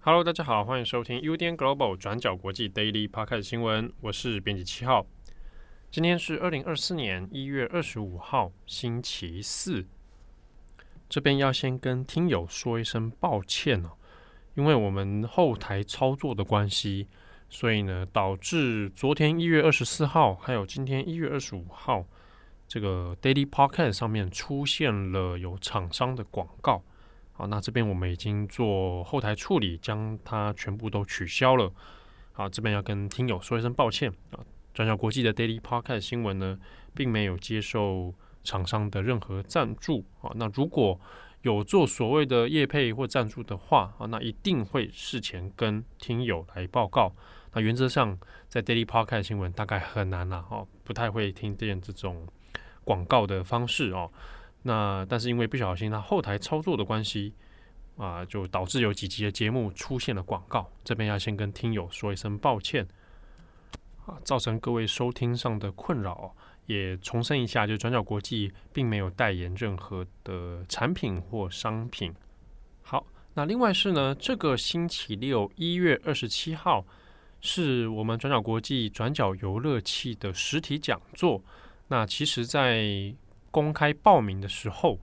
Hello，大家好，欢迎收听 UDN Global 转角国际 Daily Podcast 新闻，我是编辑七号。今天是二零二四年一月二十五号，星期四。这边要先跟听友说一声抱歉哦，因为我们后台操作的关系，所以呢，导致昨天一月二十四号，还有今天一月二十五号，这个 Daily Podcast 上面出现了有厂商的广告。好，那这边我们已经做后台处理，将它全部都取消了。好，这边要跟听友说一声抱歉啊。转角国际的 Daily Podcast 新闻呢，并没有接受厂商的任何赞助啊。那如果有做所谓的业配或赞助的话啊，那一定会事前跟听友来报告。那原则上，在 Daily Podcast 新闻大概很难了哦，不太会听见这种广告的方式哦。那但是因为不小心，那后台操作的关系啊，就导致有几集的节目出现了广告。这边要先跟听友说一声抱歉。啊，造成各位收听上的困扰，也重申一下，就转角国际并没有代言任何的产品或商品。好，那另外是呢，这个星期六一月二十七号是我们转角国际转角游乐器的实体讲座。那其实，在公开报名的时候，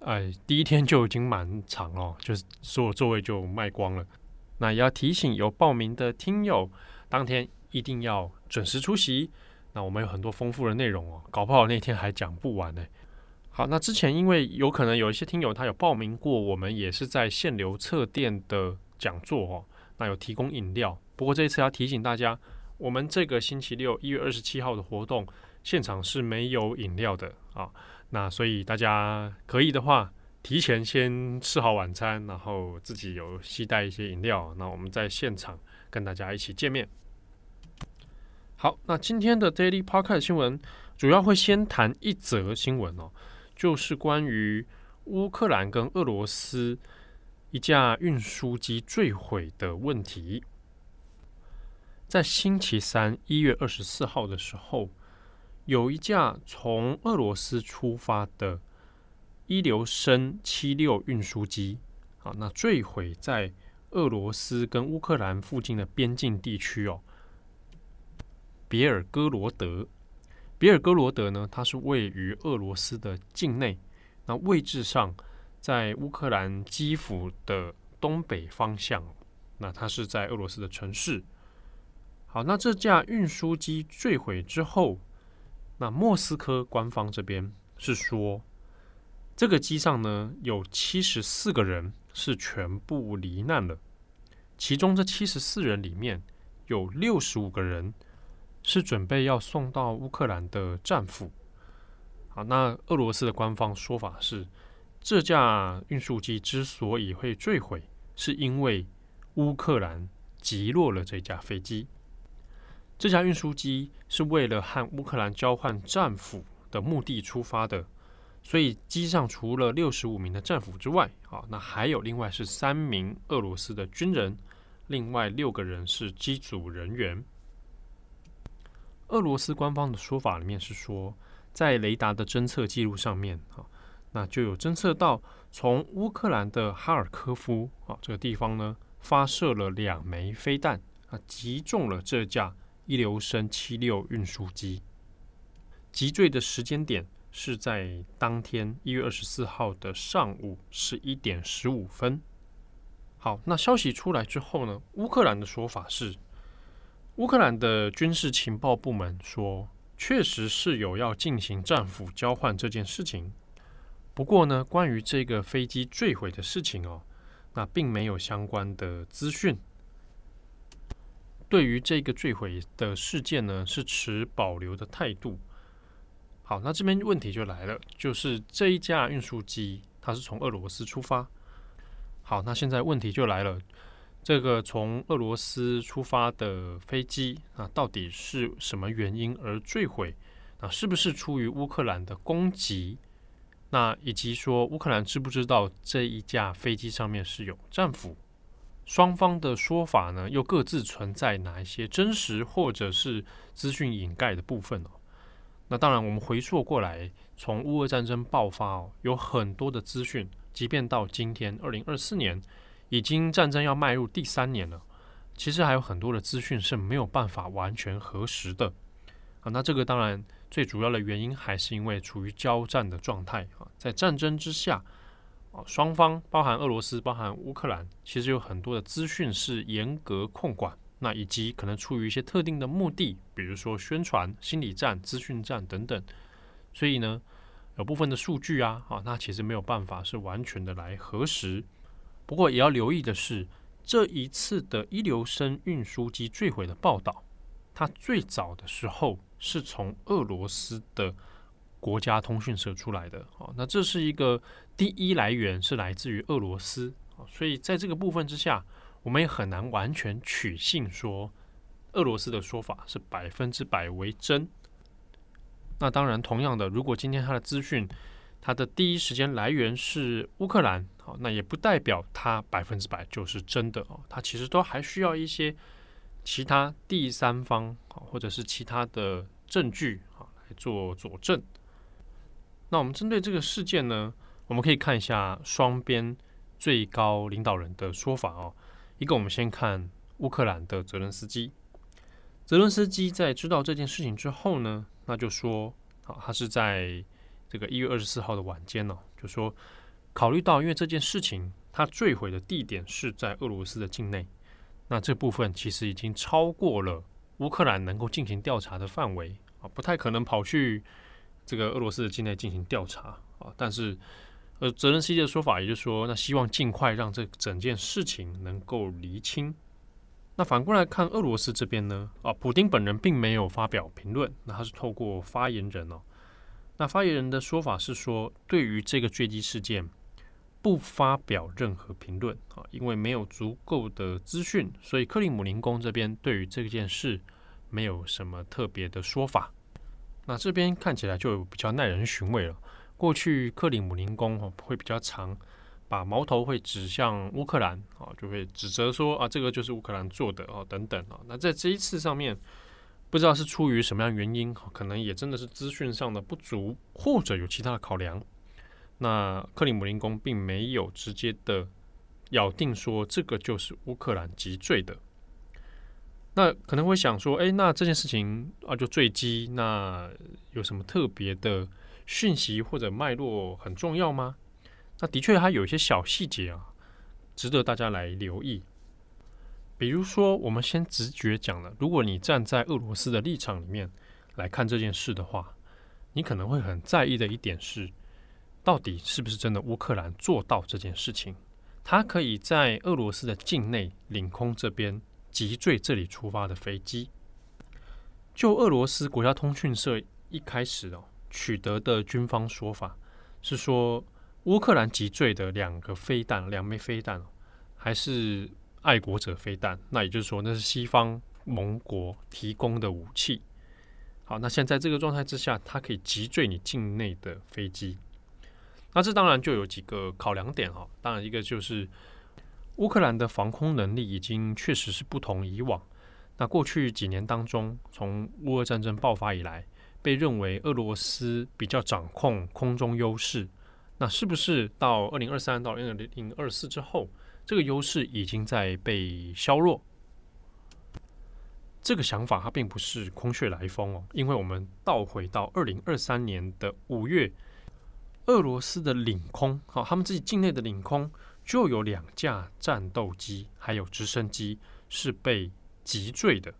呃，第一天就已经满场了，就是所有座位就卖光了。那也要提醒有报名的听友，当天。一定要准时出席。那我们有很多丰富的内容哦，搞不好那天还讲不完呢。好，那之前因为有可能有一些听友他有报名过，我们也是在限流测店的讲座哦，那有提供饮料。不过这一次要提醒大家，我们这个星期六一月二十七号的活动现场是没有饮料的啊。那所以大家可以的话，提前先吃好晚餐，然后自己有携带一些饮料，那我们在现场跟大家一起见面。好，那今天的 Daily Podcast 新闻主要会先谈一则新闻哦，就是关于乌克兰跟俄罗斯一架运输机坠毁的问题。在星期三一月二十四号的时候，有一架从俄罗斯出发的伊留申七六运输机，啊，那坠毁在俄罗斯跟乌克兰附近的边境地区哦。别尔哥罗德，别尔哥罗德呢，它是位于俄罗斯的境内，那位置上在乌克兰基辅的东北方向，那它是在俄罗斯的城市。好，那这架运输机坠毁之后，那莫斯科官方这边是说，这个机上呢有七十四个人是全部罹难了，其中这七十四人里面有六十五个人。是准备要送到乌克兰的战俘。好，那俄罗斯的官方说法是，这架运输机之所以会坠毁，是因为乌克兰击落了这架飞机。这架运输机是为了和乌克兰交换战俘的目的出发的，所以机上除了六十五名的战俘之外，啊，那还有另外是三名俄罗斯的军人，另外六个人是机组人员。俄罗斯官方的说法里面是说，在雷达的侦测记录上面，啊，那就有侦测到从乌克兰的哈尔科夫啊这个地方呢，发射了两枚飞弹啊，击中了这架伊留申七六运输机。击坠的时间点是在当天一月二十四号的上午十一点十五分。好，那消息出来之后呢，乌克兰的说法是。乌克兰的军事情报部门说，确实是有要进行战俘交换这件事情。不过呢，关于这个飞机坠毁的事情哦，那并没有相关的资讯。对于这个坠毁的事件呢，是持保留的态度。好，那这边问题就来了，就是这一架运输机它是从俄罗斯出发。好，那现在问题就来了。这个从俄罗斯出发的飞机啊，到底是什么原因而坠毁？啊，是不是出于乌克兰的攻击？那以及说乌克兰知不知道这一架飞机上面是有战俘？双方的说法呢，又各自存在哪一些真实或者是资讯掩盖的部分呢？那当然，我们回溯过来，从乌俄战争爆发哦，有很多的资讯，即便到今天二零二四年，已经战争要迈入第三年了，其实还有很多的资讯是没有办法完全核实的啊。那这个当然最主要的原因还是因为处于交战的状态啊，在战争之下啊。双方包含俄罗斯、包含乌克兰，其实有很多的资讯是严格控管，那以及可能出于一些特定的目的，比如说宣传、心理战、资讯战等等。所以呢，有部分的数据啊，啊，那其实没有办法是完全的来核实。不过也要留意的是，这一次的伊留申运输机坠毁的报道，它最早的时候是从俄罗斯的。国家通讯社出来的哦，那这是一个第一来源是来自于俄罗斯啊，所以在这个部分之下，我们也很难完全取信说俄罗斯的说法是百分之百为真。那当然，同样的，如果今天它的资讯它的第一时间来源是乌克兰，那也不代表它百分之百就是真的哦，它其实都还需要一些其他第三方啊，或者是其他的证据啊来做佐证。那我们针对这个事件呢，我们可以看一下双边最高领导人的说法哦。一个，我们先看乌克兰的泽伦斯基。泽伦斯基在知道这件事情之后呢，那就说，啊，他是在这个一月二十四号的晚间呢，就说，考虑到因为这件事情，它坠毁的地点是在俄罗斯的境内，那这部分其实已经超过了乌克兰能够进行调查的范围啊，不太可能跑去。这个俄罗斯的境内进行调查啊，但是呃，泽伦斯基的说法，也就是说，那希望尽快让这整件事情能够厘清。那反过来看俄罗斯这边呢，啊，普丁本人并没有发表评论，那他是透过发言人哦。那发言人的说法是说，对于这个坠机事件不发表任何评论啊，因为没有足够的资讯，所以克里姆林宫这边对于这件事没有什么特别的说法。那这边看起来就比较耐人寻味了。过去克里姆林宫会比较常把矛头会指向乌克兰啊，就会指责说啊，这个就是乌克兰做的哦等等啊。那在这一次上面，不知道是出于什么样原因，可能也真的是资讯上的不足，或者有其他的考量。那克里姆林宫并没有直接的咬定说这个就是乌克兰击坠的。那可能会想说，哎，那这件事情啊，就坠机，那有什么特别的讯息或者脉络很重要吗？那的确，它有一些小细节啊，值得大家来留意。比如说，我们先直觉讲了，如果你站在俄罗斯的立场里面来看这件事的话，你可能会很在意的一点是，到底是不是真的乌克兰做到这件事情？它可以在俄罗斯的境内领空这边。击坠这里出发的飞机，就俄罗斯国家通讯社一开始哦取得的军方说法是说，乌克兰击坠的两个飞弹，两枚飞弹还是爱国者飞弹，那也就是说那是西方盟国提供的武器。好，那现在这个状态之下，它可以击坠你境内的飞机，那这当然就有几个考量点哈，当然一个就是。乌克兰的防空能力已经确实是不同以往。那过去几年当中，从乌俄战争爆发以来，被认为俄罗斯比较掌控空中优势。那是不是到二零二三到二零二四之后，这个优势已经在被削弱？这个想法它并不是空穴来风哦，因为我们倒回到二零二三年的五月，俄罗斯的领空，好，他们自己境内的领空。就有两架战斗机，还有直升机是被击坠的。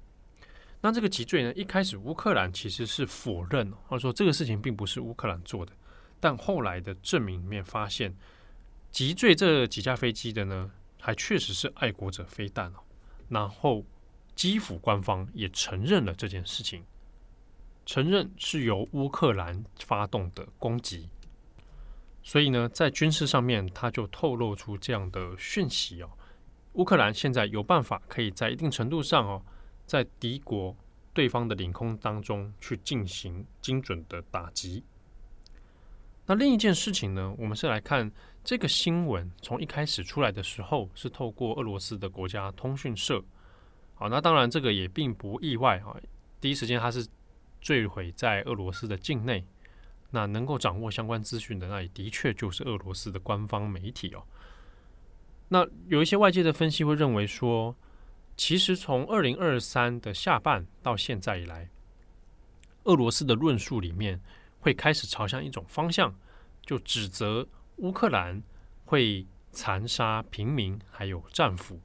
那这个击坠呢？一开始乌克兰其实是否认，或者说这个事情并不是乌克兰做的。但后来的证明里面发现，击坠这几架飞机的呢，还确实是爱国者飞弹哦。然后基辅官方也承认了这件事情，承认是由乌克兰发动的攻击。所以呢，在军事上面，他就透露出这样的讯息哦。乌克兰现在有办法可以在一定程度上哦，在敌国对方的领空当中去进行精准的打击。那另一件事情呢，我们是来看这个新闻从一开始出来的时候，是透过俄罗斯的国家通讯社。好，那当然这个也并不意外啊。第一时间它是坠毁在俄罗斯的境内，那能够掌握相关资讯的，那也的确就是俄罗斯的官方媒体哦。那有一些外界的分析会认为说，其实从二零二三的下半到现在以来，俄罗斯的论述里面会开始朝向一种方向，就指责乌克兰会残杀平民还有战俘。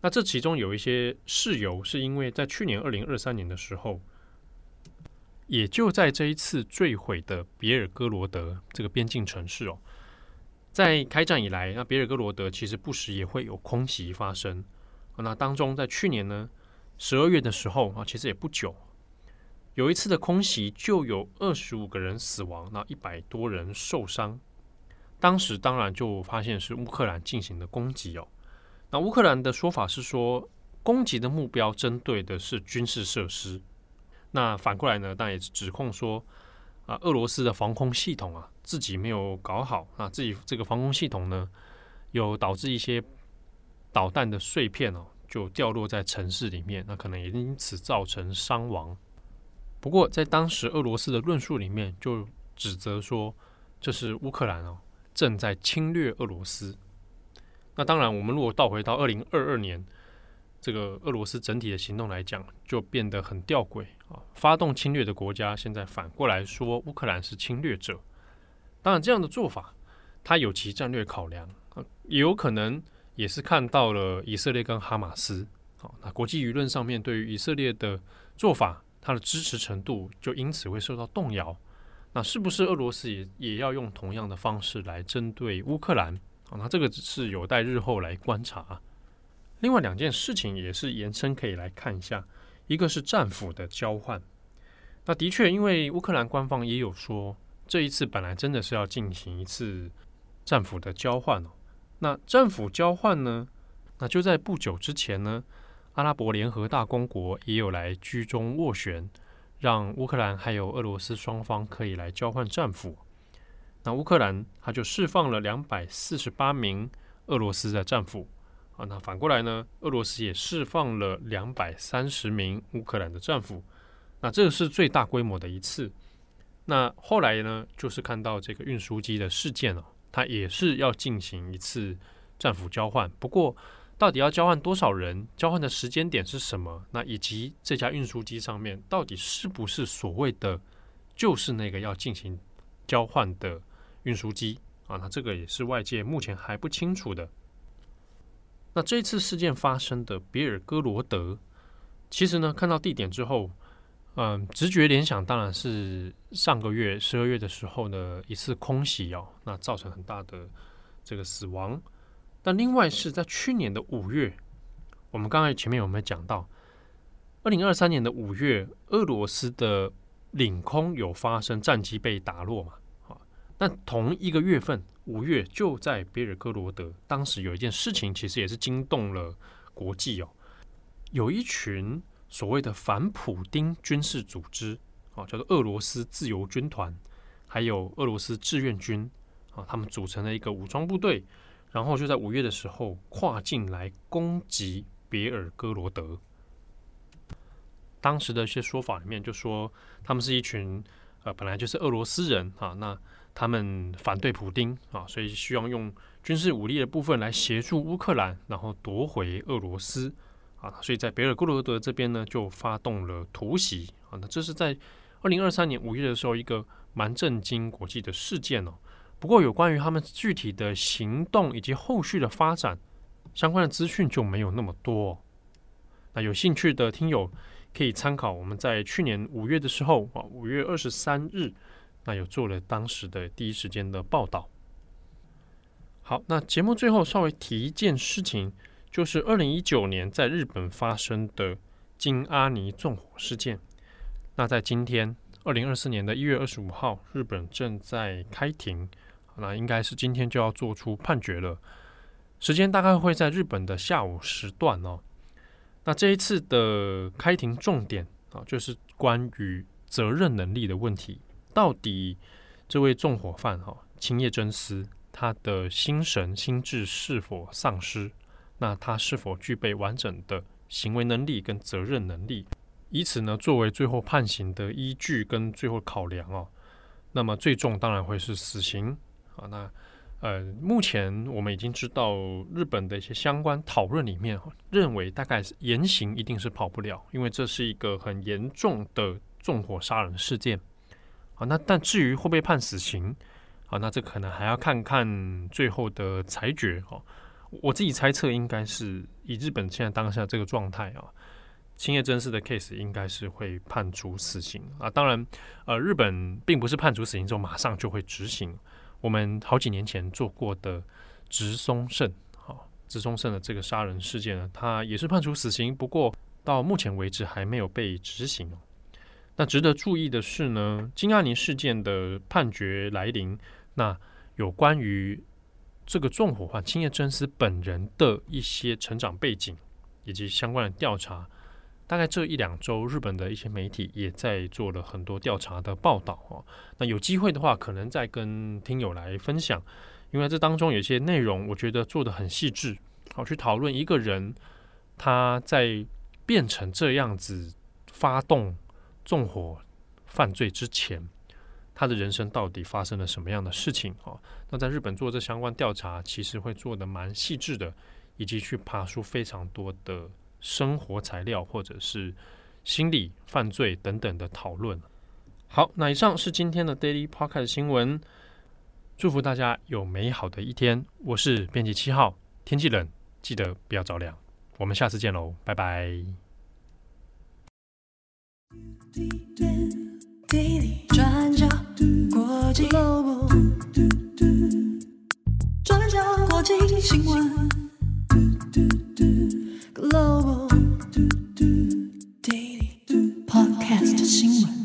那这其中有一些事由，是因为在去年二零二三年的时候，也就在这一次坠毁的别尔哥罗德这个边境城市哦，在开战以来，那别尔哥罗德其实不时也会有空袭发生。那当中在去年呢十二月的时候啊，其实也不久，有一次的空袭就有二十五个人死亡，那一百多人受伤。当时当然就发现是乌克兰进行的攻击哦。那乌克兰的说法是说，攻击的目标针对的是军事设施。那反过来呢，当然也指控说，啊，俄罗斯的防空系统啊，自己没有搞好，那自己这个防空系统呢，有导致一些导弹的碎片哦，就掉落在城市里面，那可能也因此造成伤亡。不过在当时俄罗斯的论述里面，就指责说，这是乌克兰哦正在侵略俄罗斯。那当然，我们如果倒回到二零二二年，这个俄罗斯整体的行动来讲，就变得很吊诡啊！发动侵略的国家，现在反过来说乌克兰是侵略者。当然，这样的做法，它有其战略考量啊，也有可能也是看到了以色列跟哈马斯啊，那国际舆论上面对于以色列的做法，它的支持程度就因此会受到动摇。那是不是俄罗斯也也要用同样的方式来针对乌克兰？好那这个是有待日后来观察。另外两件事情也是延伸可以来看一下，一个是战俘的交换。那的确，因为乌克兰官方也有说，这一次本来真的是要进行一次战俘的交换哦。那战俘交换呢，那就在不久之前呢，阿拉伯联合大公国也有来居中斡旋，让乌克兰还有俄罗斯双方可以来交换战俘。那乌克兰他就释放了两百四十八名俄罗斯的战俘啊，那反过来呢，俄罗斯也释放了两百三十名乌克兰的战俘，那这个是最大规模的一次。那后来呢，就是看到这个运输机的事件哦，它也是要进行一次战俘交换。不过，到底要交换多少人，交换的时间点是什么？那以及这架运输机上面到底是不是所谓的就是那个要进行交换的？运输机啊，那这个也是外界目前还不清楚的。那这次事件发生的别尔哥罗德，其实呢，看到地点之后，嗯，直觉联想当然是上个月十二月的时候呢一次空袭哦，那造成很大的这个死亡。但另外是在去年的五月，我们刚才前面有没有讲到，二零二三年的五月，俄罗斯的领空有发生战机被打落嘛？那同一个月份，五月就在别尔哥罗德，当时有一件事情，其实也是惊动了国际哦。有一群所谓的反普丁军事组织啊，叫做俄罗斯自由军团，还有俄罗斯志愿军啊，他们组成了一个武装部队，然后就在五月的时候跨境来攻击别尔哥罗德。当时的一些说法里面就说，他们是一群呃，本来就是俄罗斯人啊，那。他们反对普丁啊，所以希望用军事武力的部分来协助乌克兰，然后夺回俄罗斯啊。所以在别尔哥罗德这边呢，就发动了突袭啊。那这是在二零二三年五月的时候，一个蛮震惊国际的事件哦。不过有关于他们具体的行动以及后续的发展，相关的资讯就没有那么多。那有兴趣的听友可以参考我们在去年五月的时候啊，五月二十三日。那有做了当时的第一时间的报道。好，那节目最后稍微提一件事情，就是二零一九年在日本发生的金阿尼纵火事件。那在今天二零二四年的一月二十五号，日本正在开庭，那应该是今天就要做出判决了。时间大概会在日本的下午时段哦。那这一次的开庭重点啊，就是关于责任能力的问题。到底这位纵火犯哈青叶真司，他的心神心智是否丧失？那他是否具备完整的行为能力跟责任能力？以此呢作为最后判刑的依据跟最后考量哦。那么最重当然会是死刑啊。那呃，目前我们已经知道日本的一些相关讨论里面认为，大概严刑一定是跑不了，因为这是一个很严重的纵火杀人事件。啊，那但至于会不会判死刑，啊，那这可能还要看看最后的裁决哦。我自己猜测，应该是以日本现在当下这个状态啊，青叶真司的 case 应该是会判处死刑啊。当然，呃，日本并不是判处死刑之后马上就会执行。我们好几年前做过的植松胜，好，植松胜的这个杀人事件呢，他也是判处死刑，不过到目前为止还没有被执行。那值得注意的是呢，金阿尼事件的判决来临，那有关于这个纵火犯青叶真司本人的一些成长背景以及相关的调查，大概这一两周，日本的一些媒体也在做了很多调查的报道哦。那有机会的话，可能再跟听友来分享，因为这当中有些内容，我觉得做得很细致，好去讨论一个人他在变成这样子发动。纵火犯罪之前，他的人生到底发生了什么样的事情？哦，那在日本做这相关调查，其实会做得蛮细致的，以及去爬出非常多的生活材料，或者是心理犯罪等等的讨论。好，那以上是今天的 Daily Podcast 新闻，祝福大家有美好的一天。我是编辑七号，天气冷，记得不要着凉。我们下次见喽，拜拜。转角国际 Global，转角国际新闻 Global Daily Podcast 新闻。